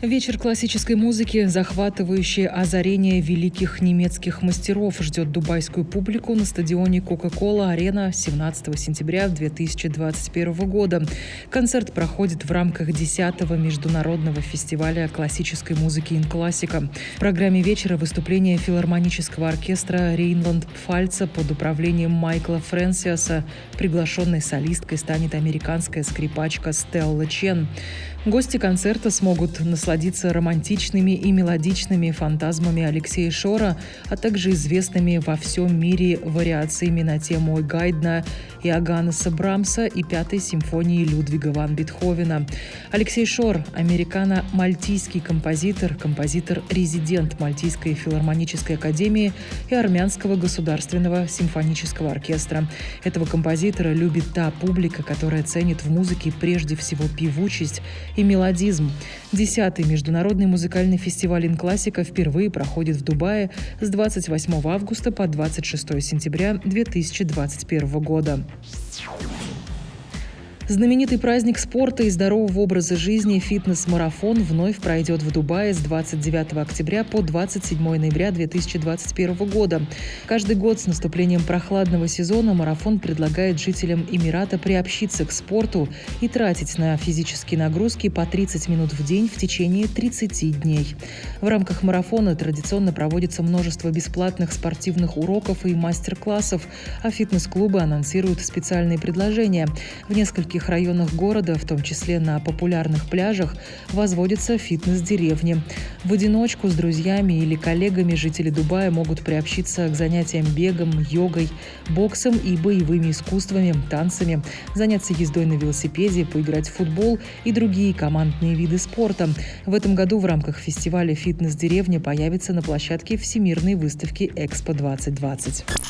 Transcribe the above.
Вечер классической музыки, захватывающее озарение великих немецких мастеров, ждет дубайскую публику на стадионе Coca-Cola Арена 17 сентября 2021 года. Концерт проходит в рамках 10-го международного фестиваля классической музыки «Инклассика». В программе вечера выступление филармонического оркестра Рейнланд Пфальца под управлением Майкла Фрэнсиаса. Приглашенной солисткой станет американская скрипачка Стелла Чен. Гости концерта смогут насладиться романтичными и мелодичными фантазмами Алексея Шора, а также известными во всем мире вариациями на тему Гайдна, Иоганнеса Брамса и Пятой симфонии Людвига ван Бетховена. Алексей Шор – американо-мальтийский композитор, композитор-резидент Мальтийской филармонической академии и Армянского государственного симфонического оркестра. Этого композитора любит та публика, которая ценит в музыке прежде всего певучесть и мелодизм. Десятый международный музыкальный фестиваль «Инклассика» впервые проходит в Дубае с 28 августа по 26 сентября 2021 года. Знаменитый праздник спорта и здорового образа жизни «Фитнес-марафон» вновь пройдет в Дубае с 29 октября по 27 ноября 2021 года. Каждый год с наступлением прохладного сезона марафон предлагает жителям Эмирата приобщиться к спорту и тратить на физические нагрузки по 30 минут в день в течение 30 дней. В рамках марафона традиционно проводится множество бесплатных спортивных уроков и мастер-классов, а фитнес-клубы анонсируют специальные предложения. В нескольких нескольких районах города, в том числе на популярных пляжах, возводятся фитнес-деревни. В одиночку с друзьями или коллегами жители Дубая могут приобщиться к занятиям бегом, йогой, боксом и боевыми искусствами, танцами, заняться ездой на велосипеде, поиграть в футбол и другие командные виды спорта. В этом году в рамках фестиваля «Фитнес-деревня» появится на площадке Всемирной выставки «Экспо-2020».